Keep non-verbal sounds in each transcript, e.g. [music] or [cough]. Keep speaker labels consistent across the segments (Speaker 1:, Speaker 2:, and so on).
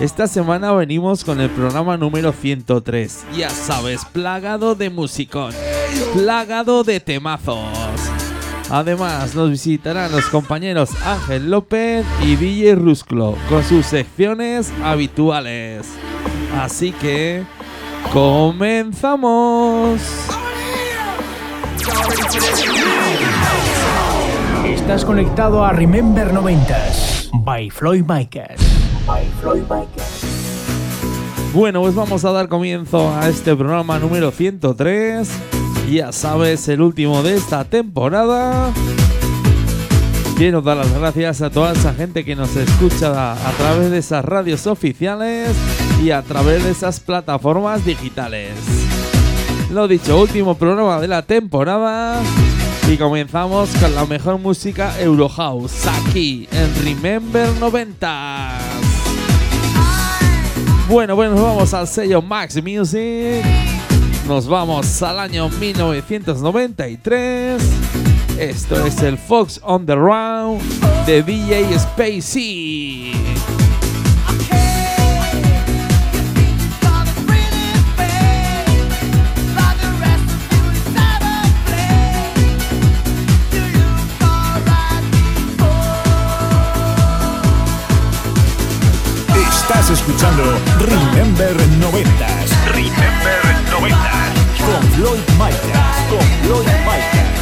Speaker 1: Esta semana venimos con el programa número 103. Ya sabes, plagado de musicón, plagado de temazos. Además, nos visitarán los compañeros Ángel López y DJ Rusclo con sus secciones habituales. Así que, comenzamos.
Speaker 2: Estás conectado a Remember 90s by Floyd Micas.
Speaker 1: Bueno, pues vamos a dar comienzo a este programa número 103. Ya sabes, el último de esta temporada. Quiero dar las gracias a toda esa gente que nos escucha a, a través de esas radios oficiales y a través de esas plataformas digitales. Lo dicho, último programa de la temporada y comenzamos con la mejor música Eurohouse aquí en Remember 90. Bueno, bueno, nos vamos al sello Max Music. Nos vamos al año 1993. Esto es el Fox on the Round de DJ Spacey.
Speaker 2: Estás escuchando Remember 90s
Speaker 3: Remember 90.
Speaker 2: con Floyd Micas. Con Floyd Micas.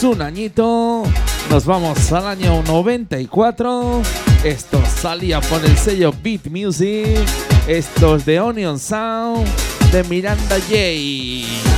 Speaker 1: Un añito, nos vamos al año 94. Esto salía por el sello Beat Music. Esto es de Onion Sound de Miranda J.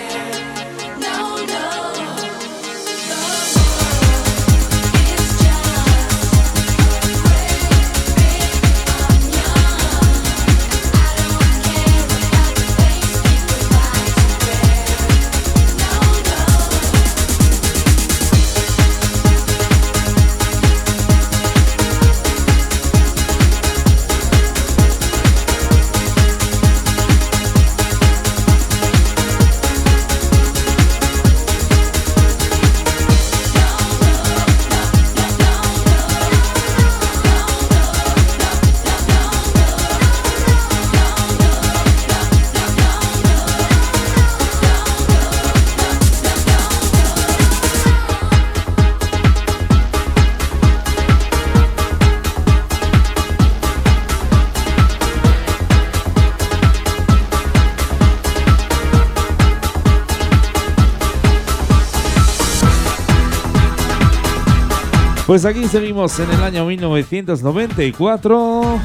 Speaker 4: Pues aquí seguimos en el año 1994.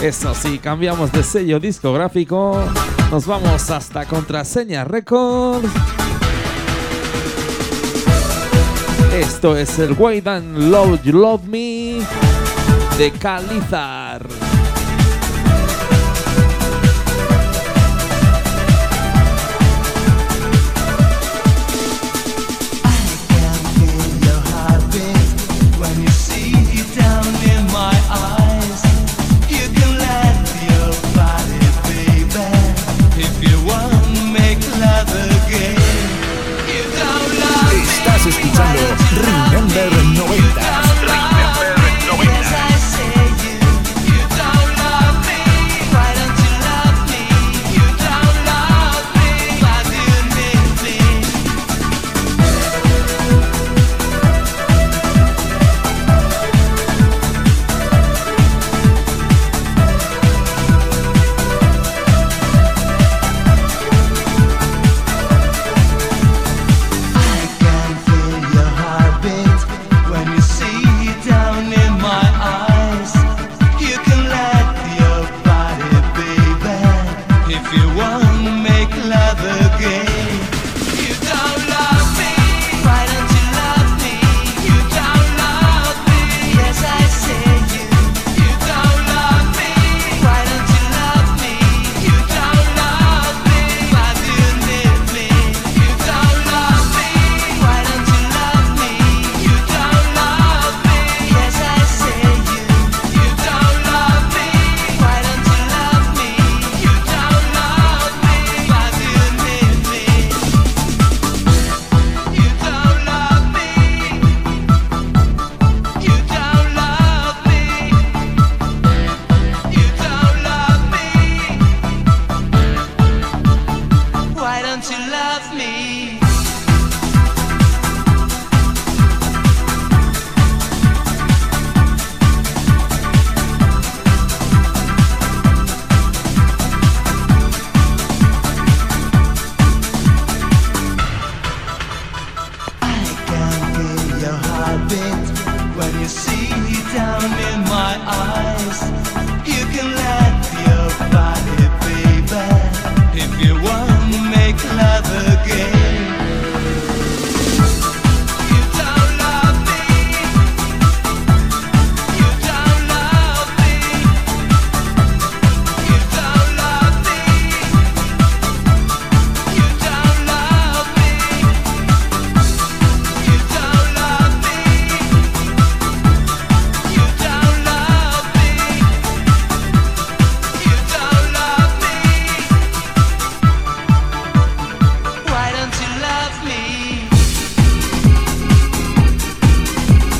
Speaker 4: Eso sí, cambiamos de sello discográfico. Nos vamos hasta Contraseña Records. Esto es el Wait and Love You Love Me de Calizar.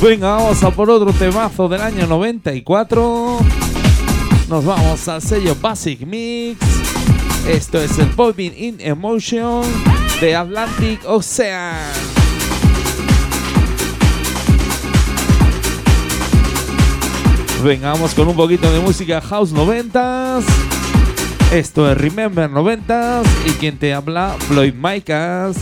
Speaker 4: Venga, vamos a por otro temazo del año 94. Nos vamos al sello Basic Mix. Esto es el Popping in Emotion de Atlantic Ocean. Venga, vamos con un poquito de música house 90s. Esto es Remember 90s y quien te habla, Floyd Micas.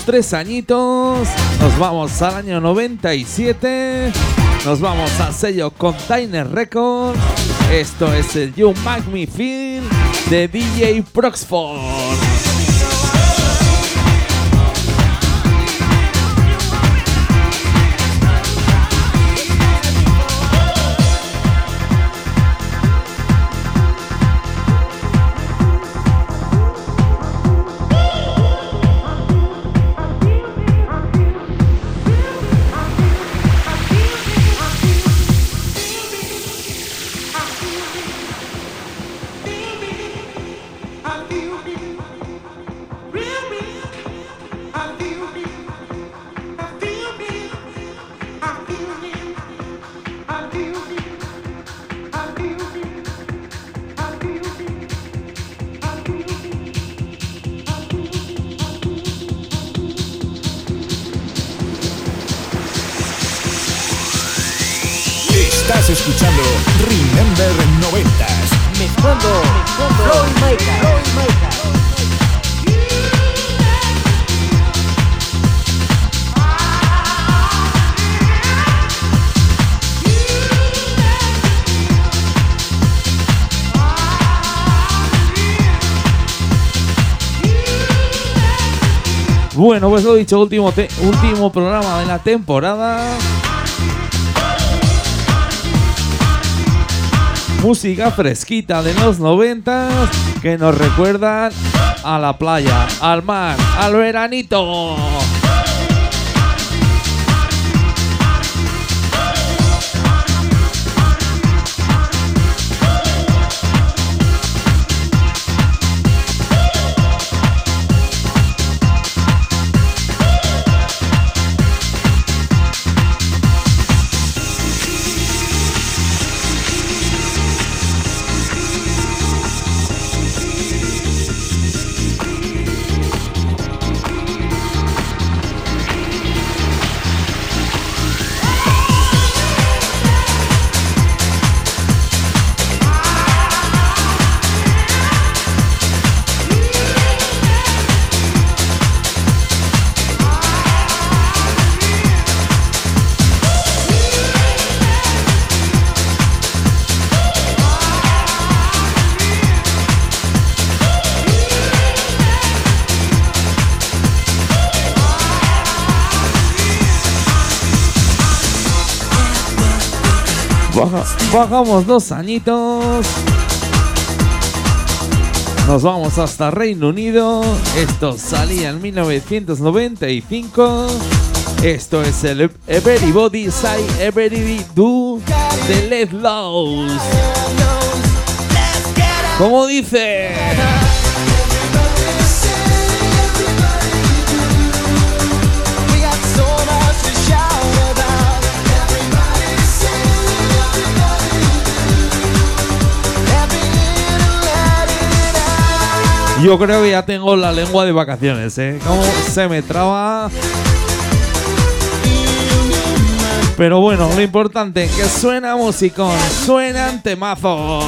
Speaker 1: Tres añitos, nos vamos al año 97, nos vamos al sello Container Records. Esto es el You Make Me de DJ Proxford. Bueno, pues lo dicho, último, último programa de la temporada. Música fresquita de los noventas que nos recuerdan a la playa, al mar, al veranito. Bajamos dos añitos. Nos vamos hasta Reino Unido. Esto salía en 1995. Esto es el Everybody Say Everybody Do de Let Lows. ¿Cómo dice? Yo creo que ya tengo la lengua de vacaciones, ¿eh? Cómo se me traba. Pero bueno, lo importante que suena musicón, suenan temazos.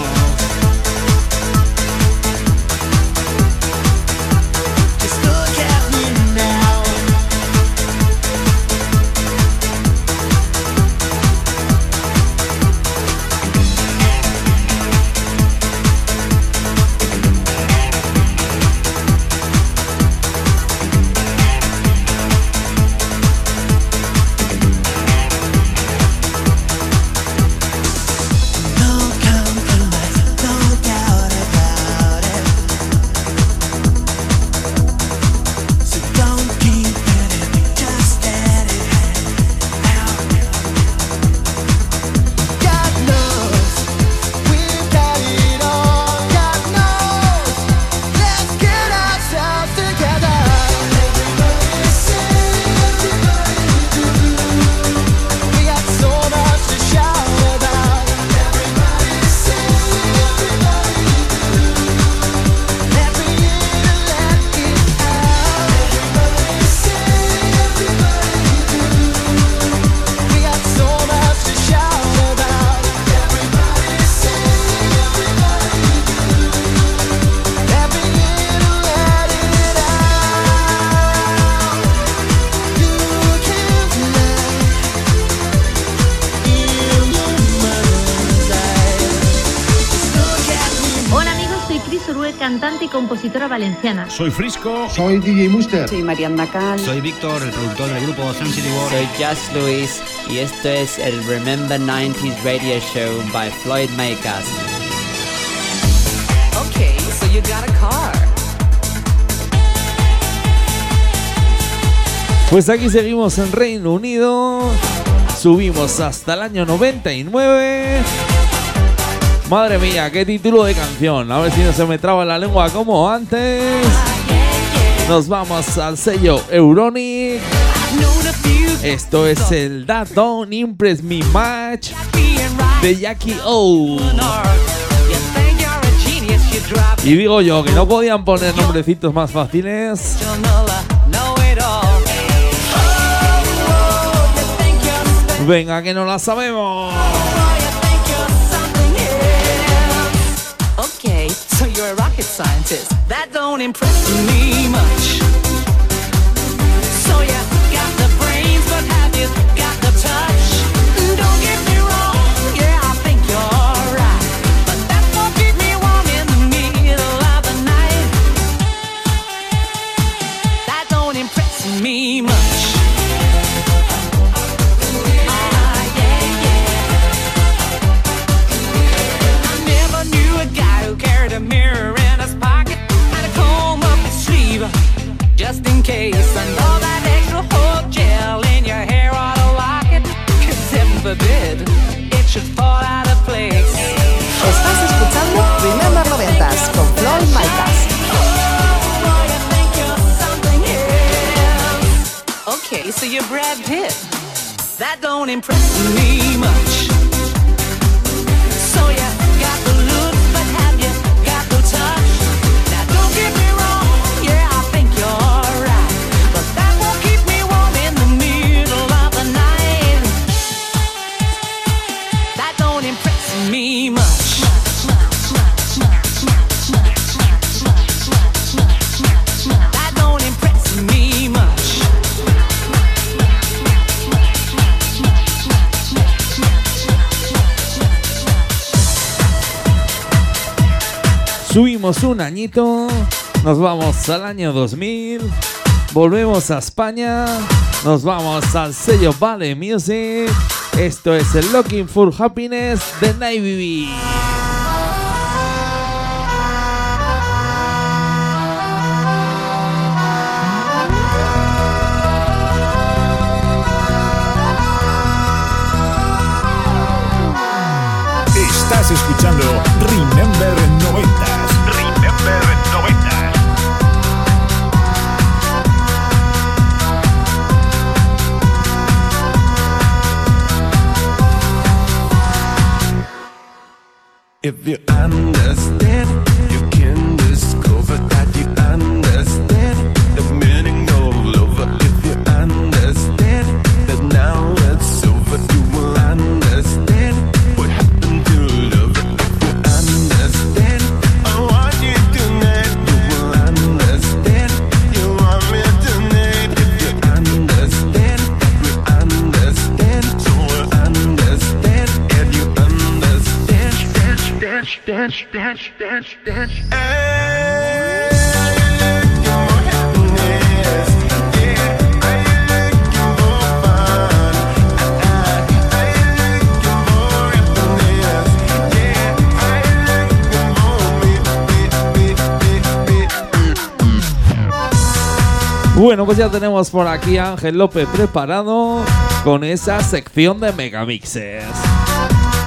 Speaker 5: Soy Frisco.
Speaker 6: Soy DJ Muster.
Speaker 7: Soy Mariana Cal.
Speaker 8: Soy Víctor, el productor del grupo Sun City World.
Speaker 9: Soy Just Luis y esto es el Remember 90s Radio Show by Floyd Makers.
Speaker 10: Okay, so you got a car.
Speaker 1: Pues aquí seguimos en Reino Unido. Subimos hasta el año 99. Madre mía, qué título de canción. A ver si no se me traba la lengua como antes. Nos vamos al sello Euronic. Esto es el That Don't Impress Me Much de Jackie O. Y digo yo que no podían poner nombrecitos más fáciles. Venga, que no la sabemos.
Speaker 10: Scientist. That don't impress me much. So you got the brains, but have you got the touch? You're Brad Pitt. That don't impress me much.
Speaker 1: Un añito, nos vamos al año 2000, volvemos a España, nos vamos al sello Vale Music. Esto es el Looking for Happiness de BB.
Speaker 5: Estás escuchando Remember 90s.
Speaker 3: Remember 90.
Speaker 11: If you understand,
Speaker 1: Bueno, pues ya tenemos por aquí a Ángel López preparado con esa sección de megamixes.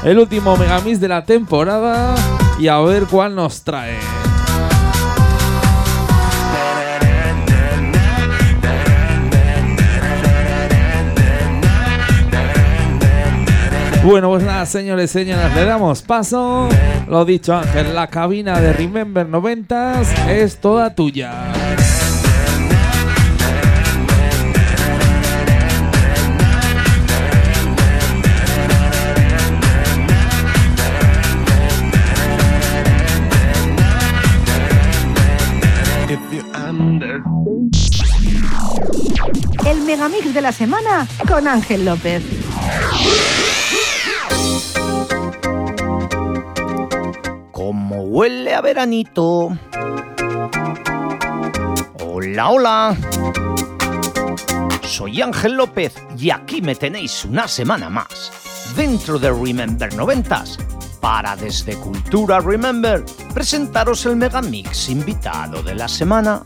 Speaker 1: El último megamix de la temporada y a ver cuál nos trae. Bueno, pues nada, señores señoras, le damos paso. Lo dicho, Ángel, la cabina de Remember 90s es toda tuya.
Speaker 12: Megamix de la semana con Ángel López.
Speaker 13: Como huele a veranito.
Speaker 14: Hola, hola. Soy Ángel López y aquí me tenéis una semana más dentro de Remember 90s para desde Cultura Remember presentaros el Megamix invitado de la semana.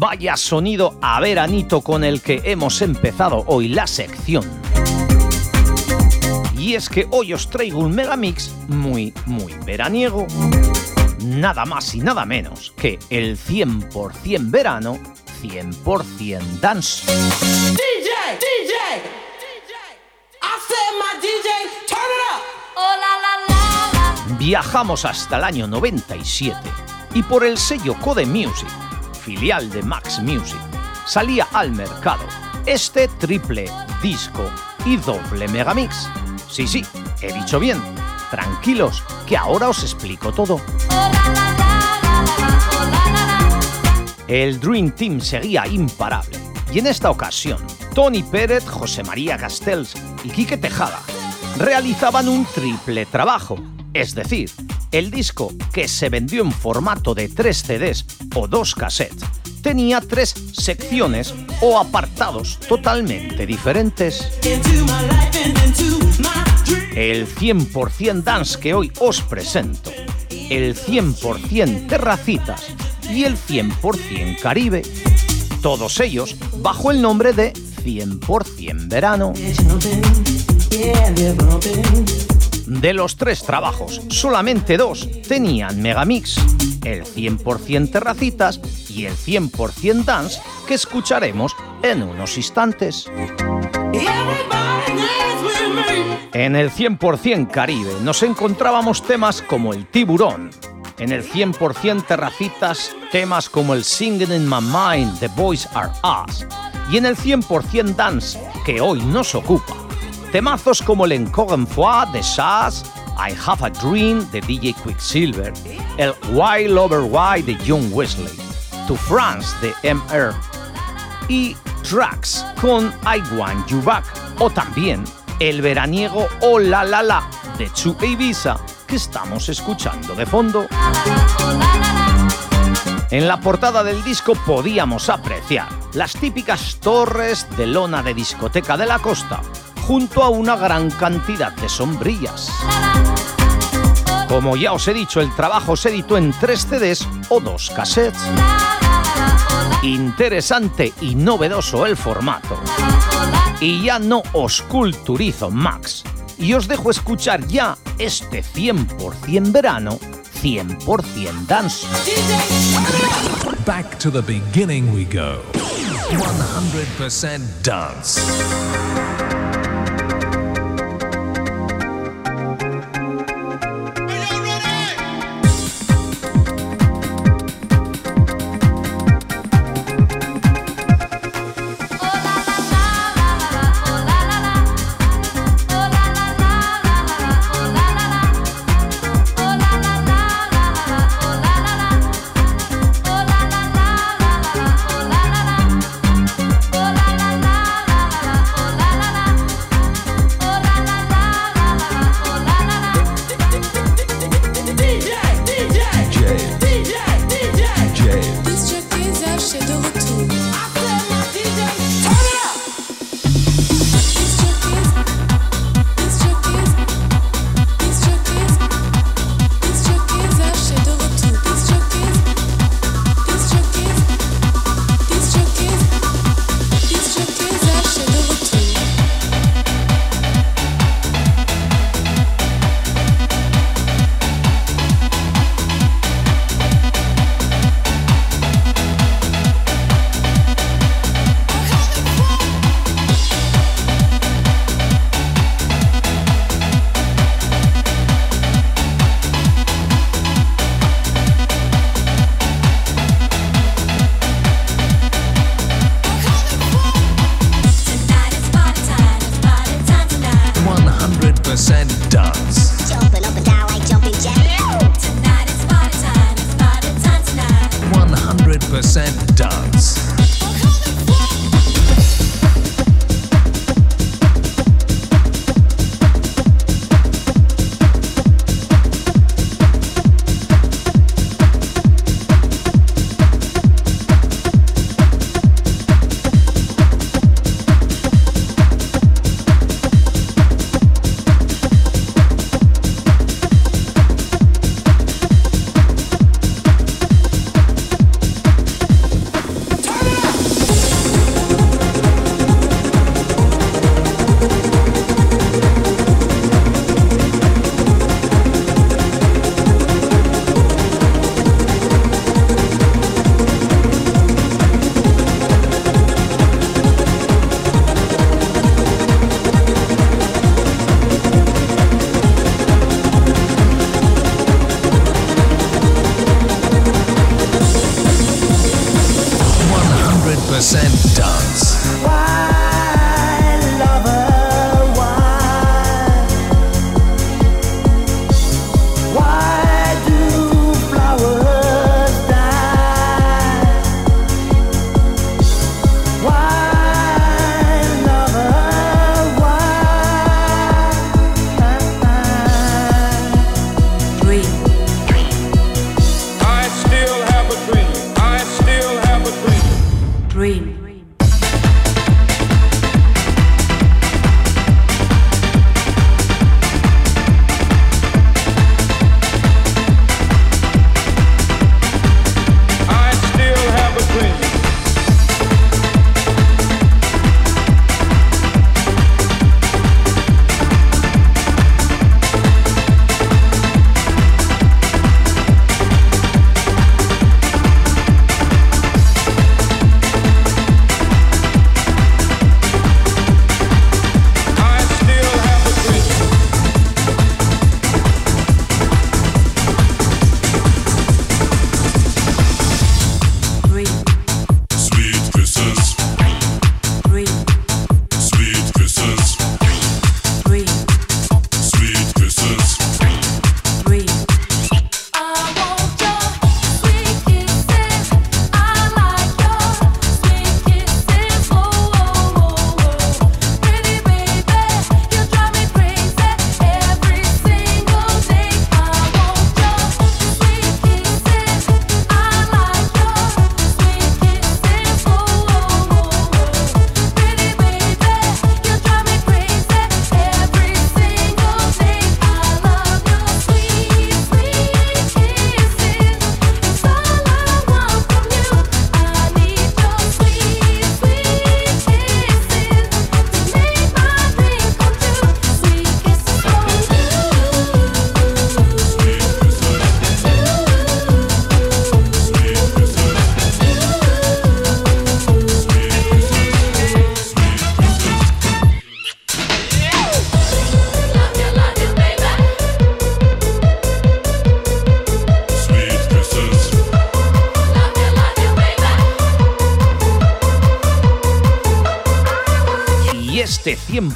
Speaker 14: Vaya sonido a veranito con el que hemos empezado hoy la sección. Y es que hoy os traigo un megamix muy, muy veraniego. Nada más y nada menos que el 100% verano, 100% dance.
Speaker 10: DJ, DJ, I said my DJ, turn it up. Oh la la la la.
Speaker 14: Viajamos hasta el año 97 y por el sello Code Music, filial de Max Music, salía al mercado este triple disco y doble megamix. Sí, sí, he dicho bien. Tranquilos, que ahora os explico todo. El Dream Team seguía imparable y en esta ocasión Tony Pérez, José María Castells y Quique Tejada realizaban un triple trabajo, es decir, el disco que se vendió en formato de tres CDs o dos cassettes tenía tres secciones o apartados totalmente diferentes. El 100% dance que hoy os presento, el 100% terracitas y el 100% caribe. Todos ellos bajo el nombre de 100% verano. De los tres trabajos, solamente dos tenían megamix, el 100% terracitas y el 100% dance que escucharemos en unos instantes. En el 100% Caribe nos encontrábamos temas como el tiburón. En el 100% Terracitas, temas como el Singing in My Mind, The Boys Are Us. Y en el 100% Dance, que hoy nos ocupa, temazos como el Encore de Shaz, I Have a Dream de DJ Quicksilver, el Wild Over Why de John Wesley, To France de MR y tracks con I Want You Back o también el veraniego Oh La La La de Chu Ibiza que estamos escuchando de fondo. En la portada del disco podíamos apreciar las típicas torres de lona de discoteca de la costa, junto a una gran cantidad de sombrillas. Como ya os he dicho, el trabajo se editó en tres CDs o dos cassettes. Interesante y novedoso el formato. Y ya no os culturizo Max. Y os dejo escuchar ya este 100% verano, 100% dance.
Speaker 5: Back to the beginning we go. 100% dance.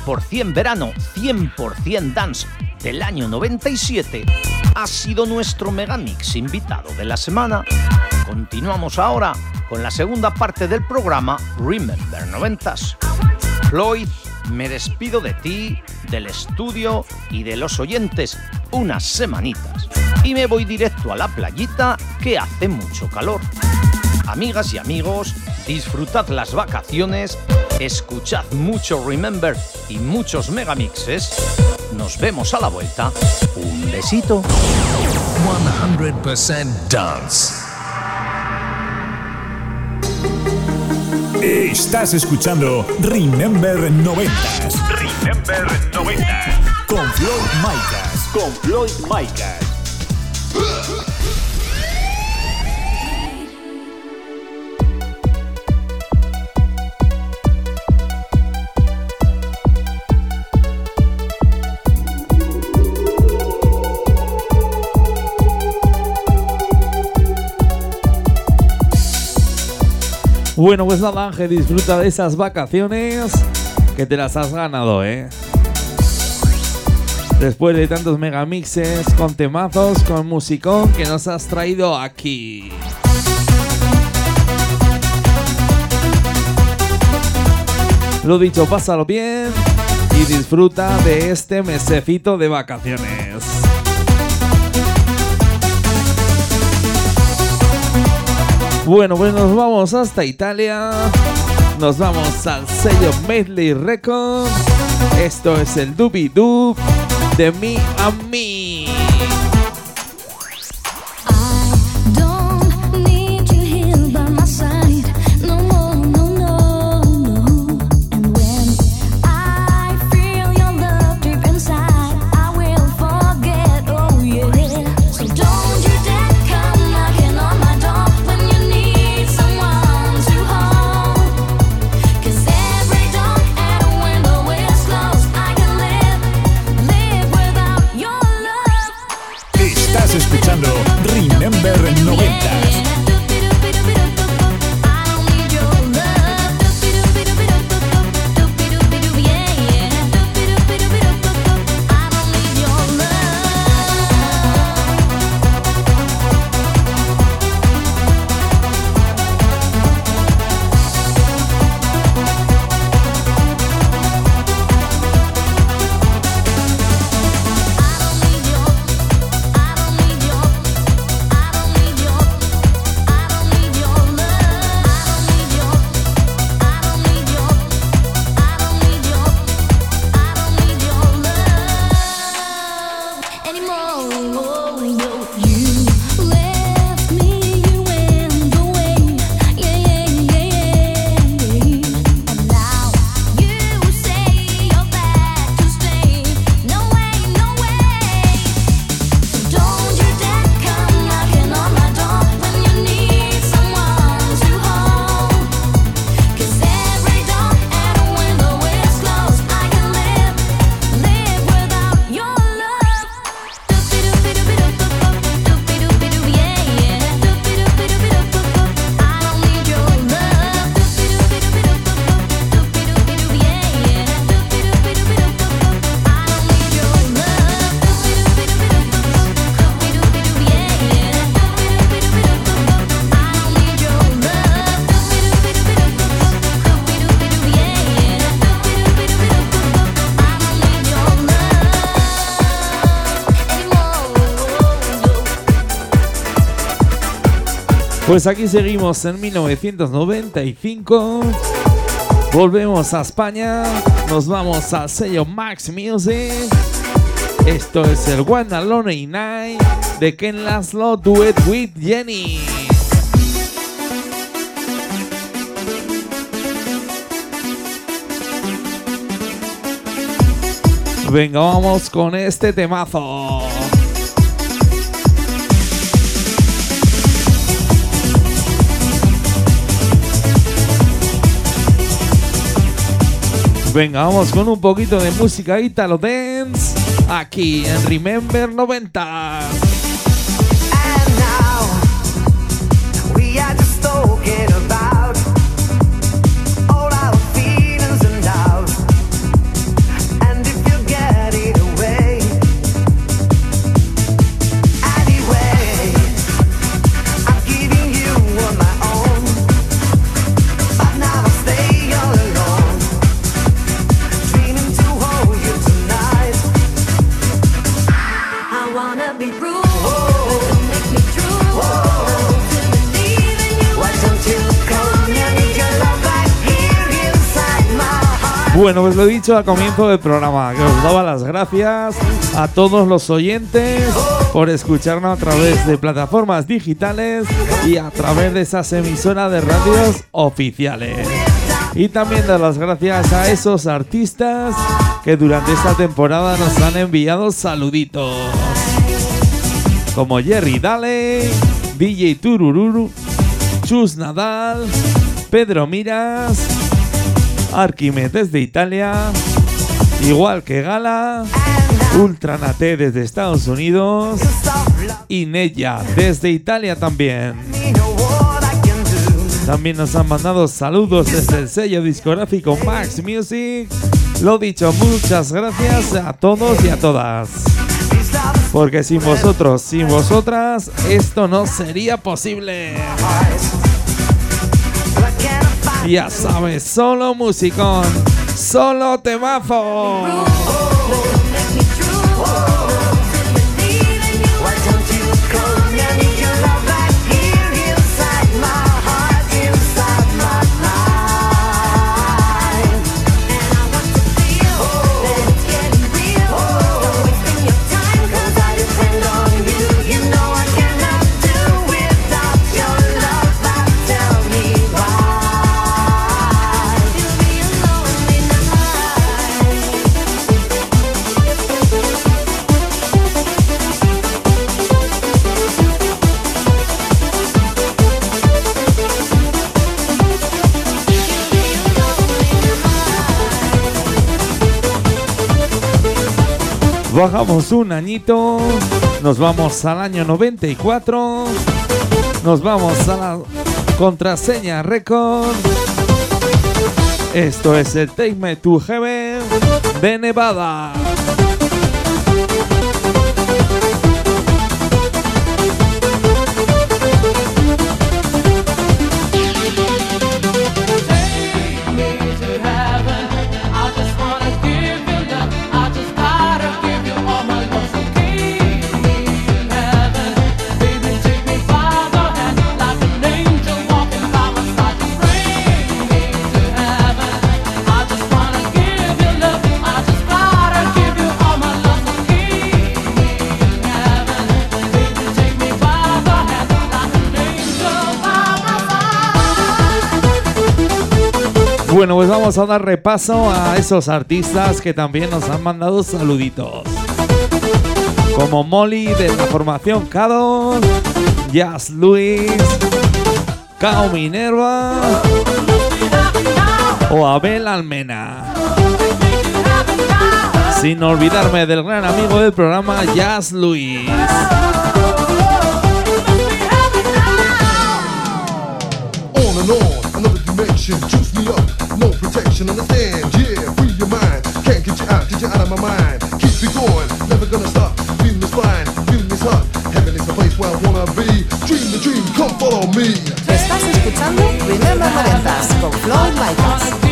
Speaker 14: 100% verano, 100% dance del año 97 ha sido nuestro megamix invitado de la semana. Continuamos ahora con la segunda parte del programa Remember 90s. Floyd, me despido de ti, del estudio y de los oyentes unas semanitas y me voy directo a la playita que hace mucho calor. Amigas y amigos, disfrutad las vacaciones, escuchad mucho Remember y muchos megamixes. Nos vemos a la vuelta. Un besito.
Speaker 5: 100% dance.
Speaker 7: Estás escuchando Remember 90
Speaker 15: Remember 90.
Speaker 7: con Floyd Micas. Con Floyd Micas.
Speaker 16: Bueno, pues nada, Ángel, disfruta de esas vacaciones que te las has ganado, ¿eh? Después de tantos megamixes con temazos, con musicón que nos has traído aquí. Lo dicho, pásalo bien y disfruta de este mesecito de vacaciones. Bueno, pues nos vamos hasta Italia. Nos vamos al sello Medley Record. Esto es el Dubi Dub de mí a mí.
Speaker 1: Pues aquí seguimos en 1995. Volvemos a España. Nos vamos al sello Max Music. Esto es el One Alone Night de Ken Laszlo Duet with Jenny. Venga, vamos con este temazo. Venga, vamos con un poquito de música Italo Dance aquí en Remember 90.
Speaker 10: We are just
Speaker 1: Bueno, pues lo he dicho al comienzo del programa, que os daba las gracias a todos los oyentes por escucharnos a través de plataformas digitales y a través de esas emisoras de radios oficiales. Y también dar las gracias a esos artistas que durante esta temporada nos han enviado saluditos. Como Jerry Dale, DJ Turururu, Chus Nadal, Pedro Miras, Arquimedes de Italia, igual que Gala, Ultranate desde Estados Unidos y Nella desde Italia también. También nos han mandado saludos desde el sello discográfico Max Music. Lo dicho, muchas gracias a todos y a todas. Porque sin vosotros, sin vosotras, esto no sería posible. Ya sabes, solo musicón, solo temazo. Bajamos un añito, nos vamos al año 94, nos vamos a la contraseña récord. Esto es el Take Me to Heaven de Nevada. Bueno, pues vamos a dar repaso a esos artistas que también nos han mandado saluditos. Como Molly de la formación Cadon, Jazz Luis, Cao Minerva o Abel Almena. Sin olvidarme del gran amigo del programa, Jazz Luis.
Speaker 6: Me up, no the stand. Yeah, free your mind. Can't get you out, get you out of my mind. Keep it going, never gonna stop. Feeling this fine, feeling this hot. Heaven is the place where I wanna be. Dream the dream, come follow me.
Speaker 12: Estás escuchando Remember 90 con Floyd Micas.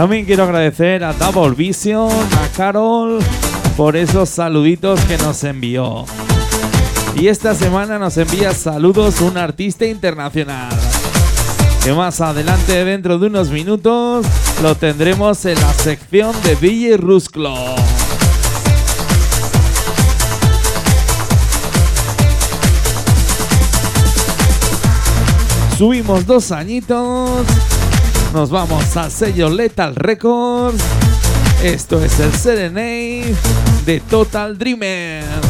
Speaker 1: También quiero agradecer a Double Vision, a Carol, por esos saluditos que nos envió. Y esta semana nos envía saludos un artista internacional. Que más adelante, dentro de unos minutos, lo tendremos en la sección de DJ Rusclo. Subimos dos añitos. Nos vamos al sello Lethal Records. Esto es el Serenade de Total Dreamer.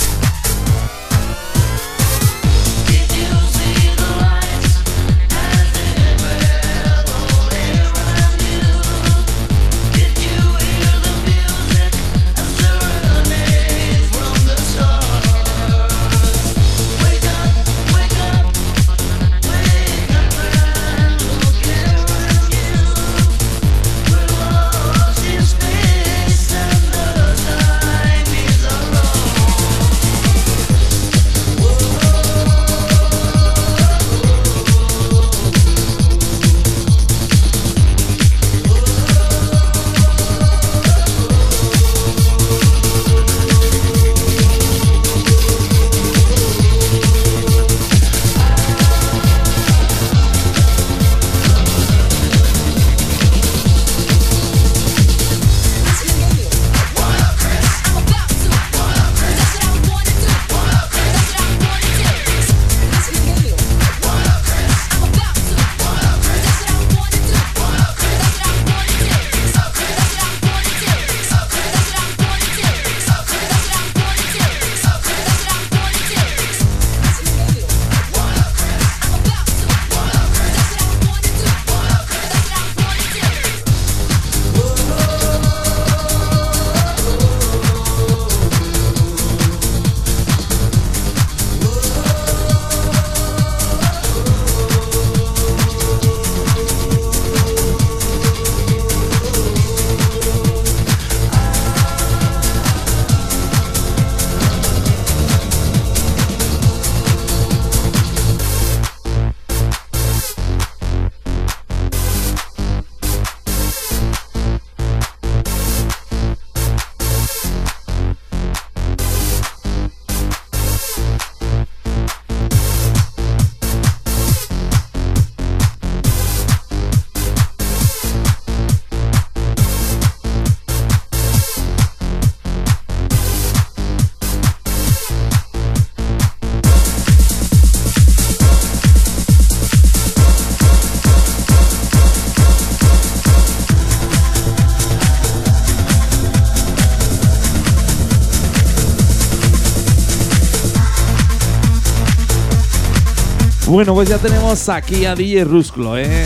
Speaker 1: Bueno, pues ya tenemos aquí a DJ Rusclo, ¿eh?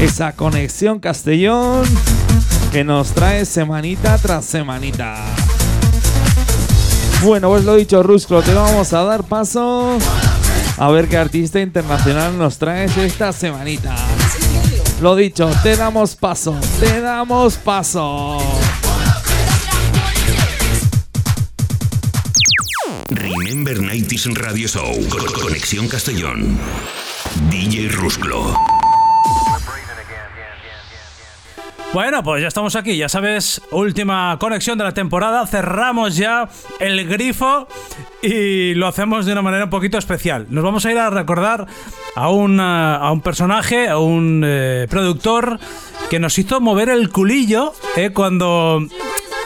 Speaker 1: Esa conexión Castellón que nos trae semanita tras semanita. Bueno, pues lo dicho, Rusclo, te vamos a dar paso a ver qué artista internacional nos traes esta semanita. Lo dicho, te damos paso, te damos paso.
Speaker 13: Remember 90s Radio Show. Con- Conexión Castellón. DJ Rusclo.
Speaker 17: Bueno, pues ya estamos aquí, ya sabes, última conexión de la temporada, cerramos ya el grifo y lo hacemos de una manera un poquito especial. Nos vamos a ir a recordar a un, eh, a un personaje, a un eh, productor que nos hizo mover el culillo eh, cuando...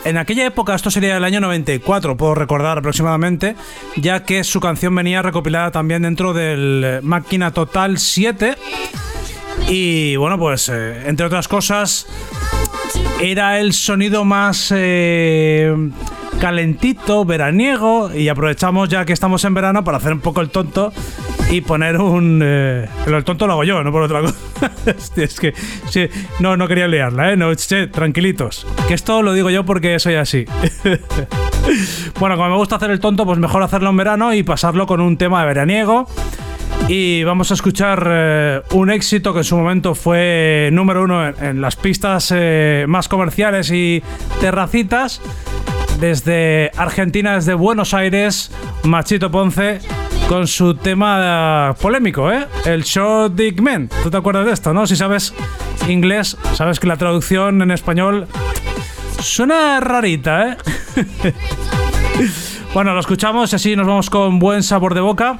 Speaker 17: En aquella época, esto sería el año 94, puedo recordar aproximadamente, ya que su canción venía recopilada también dentro del eh, Máquina Total 7. Y bueno, pues eh, entre otras cosas, era el sonido más eh, calentito, veraniego, y aprovechamos ya que estamos en verano para hacer un poco el tonto y poner un. eh, el tonto lo hago yo, no por otra cosa. [laughs] Es que. sí, no, no quería liarla, ¿eh? No, che, tranquilitos. Que esto lo digo yo porque soy así. [laughs] bueno, como me gusta hacer el tonto, pues mejor hacerlo en verano y pasarlo con un tema de veraniego. Y vamos a escuchar eh, un éxito que en su momento fue número uno en, en las pistas eh, más comerciales y terracitas. Desde Argentina, desde Buenos Aires, Machito Ponce con su tema polémico, ¿eh? El Short Dick Man. ¿Tú te acuerdas de esto, no? Si sabes inglés, sabes que la traducción en español suena rarita, ¿eh? [laughs] bueno, lo escuchamos y así nos vamos con buen sabor de boca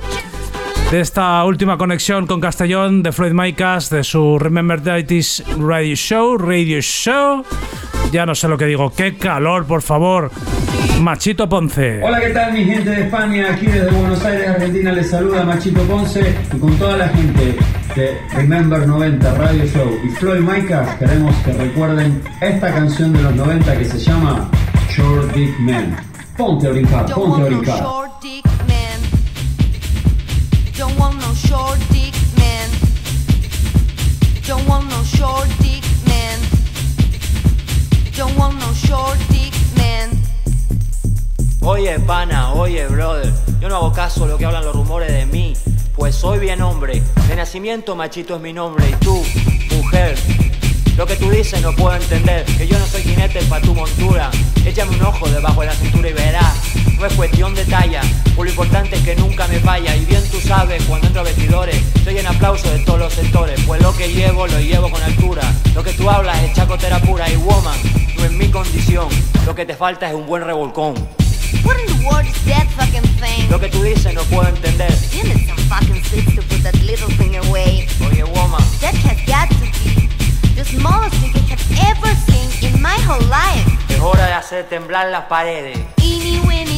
Speaker 17: de esta última conexión con Castellón de Floyd Micas de su Remember Deities Radio Show, Radio Show. Ya no sé lo que digo. ¡Qué calor, por favor! Machito Ponce.
Speaker 18: Hola, ¿qué tal mi gente de España? Aquí desde Buenos Aires, Argentina, les saluda Machito Ponce y con toda la gente de Remember 90 Radio Show y Floyd Micas queremos que recuerden esta canción de los 90 que se llama Short Dick Man. Ponte a brincar, ponte a brincar.
Speaker 19: Don't want no short dick man. Don't want no short dick.
Speaker 20: Oye, pana, oye, brother. Yo no hago caso a lo que hablan los rumores de mí. Pues soy bien hombre. De nacimiento, machito es mi nombre. Y tú, mujer. Lo que tú dices no puedo entender. Que yo no soy jinete para tu montura. Échame un ojo debajo de la cintura y verás. No es cuestión de talla. Por lo importante es que nunca me falla. Y bien tú sabes, cuando entro a vestidores, soy en aplauso de todos los sectores. Pues lo que llevo, lo llevo con altura. Lo que tú hablas es chacotera pura. Y woman, no es mi condición. Lo que te falta es un buen revolcón.
Speaker 19: What in the world is that fucking thing?
Speaker 20: Lo que tú dices no puedo entender.
Speaker 19: You need some fucking sense to put that little finger away.
Speaker 20: Oye, woman.
Speaker 19: That has got to be the smallest thing I have ever seen in my whole life.
Speaker 20: Es hora de hacer temblar las paredes.
Speaker 19: Eeny, weeny,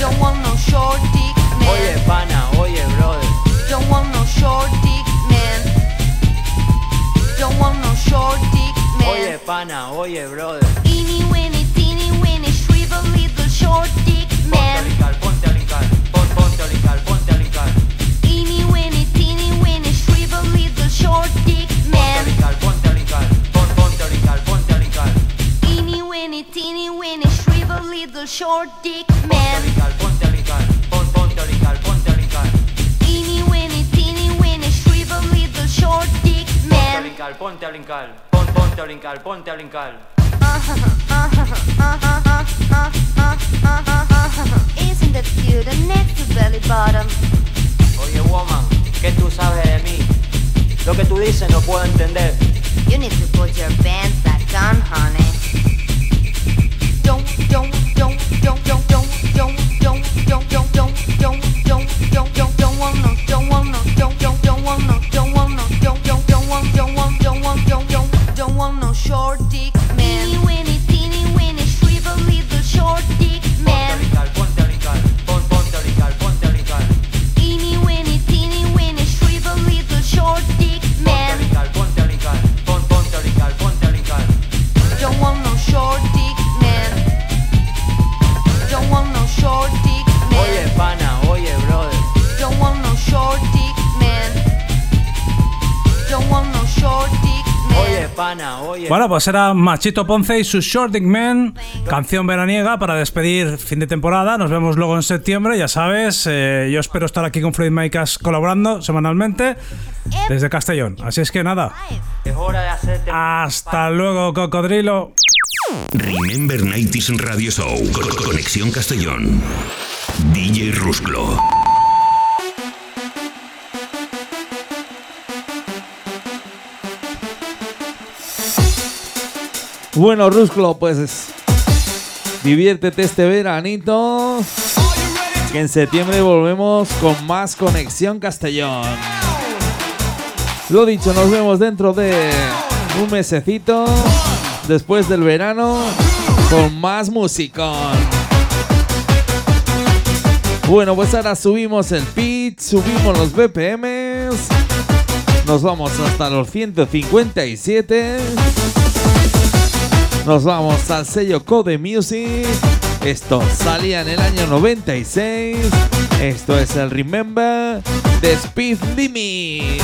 Speaker 19: Don't want no short dick man.
Speaker 20: Oye, pana, oye, brother.
Speaker 19: Don't want no short dick man. Don't want no short dick man.
Speaker 20: Oye, pana, oye, brother.
Speaker 19: Eeny, weeny, teeny, weeny, shrivel little short dick man.
Speaker 20: Ponte a ponte a ponte a brincar.
Speaker 19: Eeny, weeny, teeny, weeny, shrivel little short dick man.
Speaker 20: Ponte a ponte a ponte a brincar.
Speaker 19: Eeny, weeny, teeny, weeny, shrivel little short dick man.
Speaker 20: Ponte a brincar, pon, ponte a brincar, ponte a brincar.
Speaker 19: Eeny, weeny, teeny, weeny, shrivel little short
Speaker 20: Ponte a brincar, ponte a brincar, pon, ponte a brincar, ponte a brincar.
Speaker 19: Isn't that cute? And next to belly bottom.
Speaker 20: Oye, woman, ¿qué tú sabes de mí? Lo que tú dices no puedo entender.
Speaker 19: You need to put your pants back on, honey. don't want no, don't want
Speaker 20: Oye, pana, oye.
Speaker 17: Bueno, pues era Machito Ponce y su Short Dick Man, canción veraniega para despedir fin de temporada. Nos vemos luego en septiembre, ya sabes. eh, yo espero estar aquí con Floyd Micas colaborando semanalmente desde Castellón. Así es que nada,
Speaker 20: Es hora de hacer temblar.
Speaker 17: hasta luego, cocodrilo.
Speaker 13: Remember 90s Radio Show. Co- Conexión Castellón. DJ Rusclo.
Speaker 1: Bueno, Rusclo, pues diviértete este veranito. que en septiembre volvemos con más Conexión Castellón. Lo dicho, nos vemos dentro de un mesecito, después del verano, con más musicón. Bueno, pues ahora subimos el pitch, subimos los BPMs, nos vamos hasta los 157. Nos vamos al sello Code Music. Esto salía en el año 96. Esto es el Remember de Speed Limit.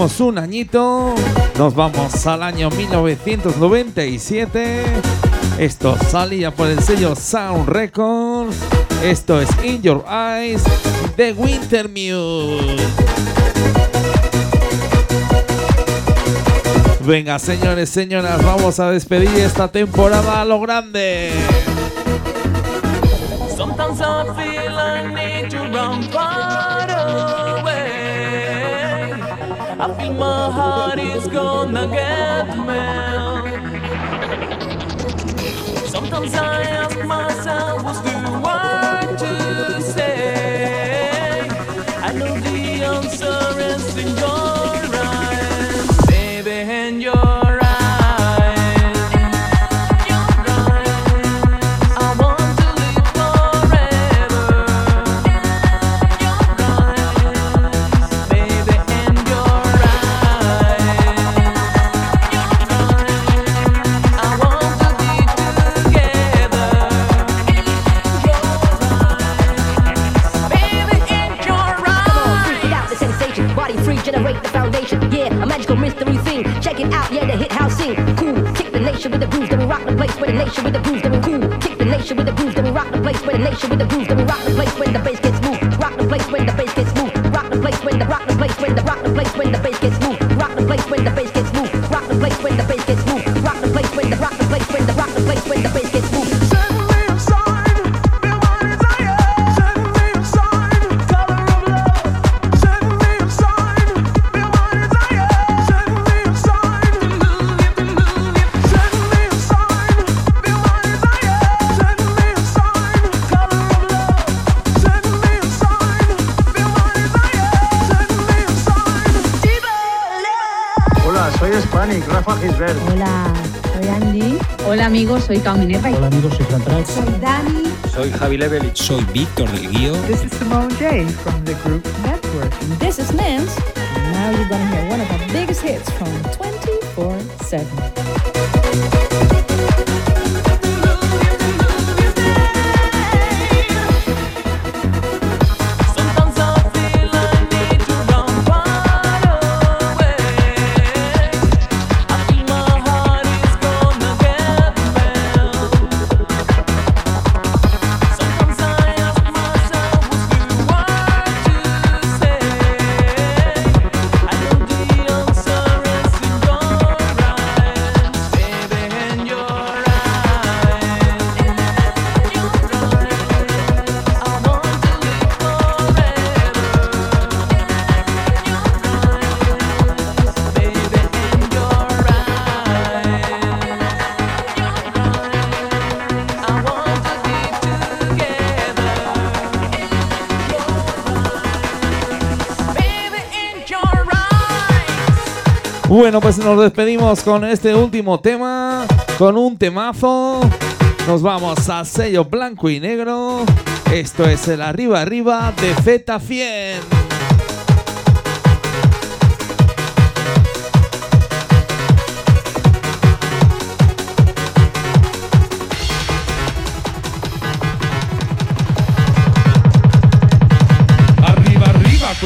Speaker 1: Un añito, nos vamos al año 1997. Esto salía por el sello Sound Records. Esto es In Your Eyes de Wintermute. Venga, señores, señoras, vamos a despedir esta temporada a lo grande.
Speaker 21: Soy
Speaker 22: Cau Minerva. Hola amigos, soy Fran Soy Dani.
Speaker 21: Soy Javi Levelich.
Speaker 23: Soy Víctor del Guío.
Speaker 22: This is Simone J from the group Network. This is Nance. Now you're gonna hear one of our biggest hits from 24-7.
Speaker 1: Bueno, pues nos despedimos con este último tema, con un temazo. Nos vamos a sello blanco y negro. Esto es el arriba arriba de Feta 100.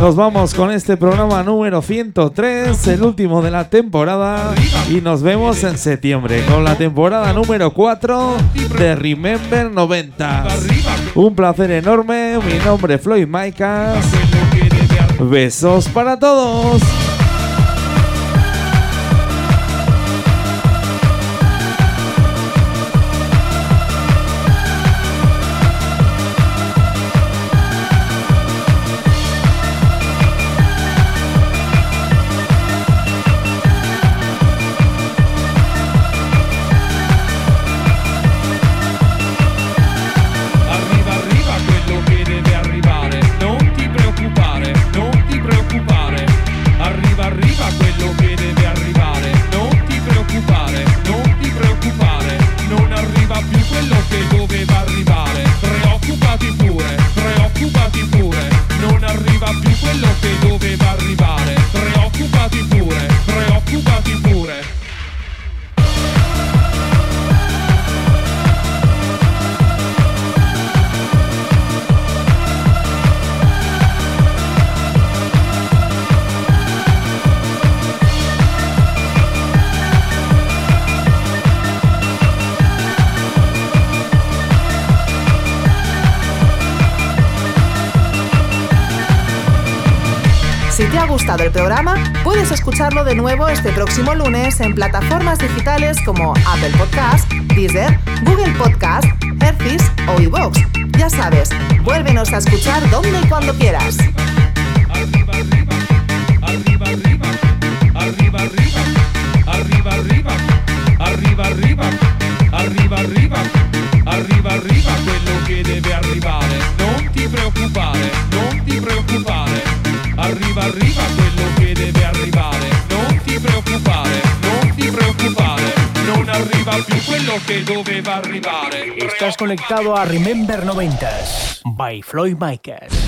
Speaker 1: nos vamos con este programa número 103, el último de la temporada, y nos vemos en septiembre con la temporada número 4 de Remember 90. Un placer enorme, mi nombre es Floyd Maicas. Besos para todos.
Speaker 24: Escucharlo de nuevo este próximo lunes en plataformas digitales como Apple Podcast, Deezer, Google Podcast, Hercis o iVoox. Ya sabes, vuélvenos a escuchar donde y cuando quieras.
Speaker 25: Arriva, arriva, arriva, arriva, arriva, arriva, arriva, arriva, arriva, arriva, arriva quello che deve arrivare. Non Doveva arrivare.
Speaker 14: Estás conectado a Remember 90s by Floyd Micas.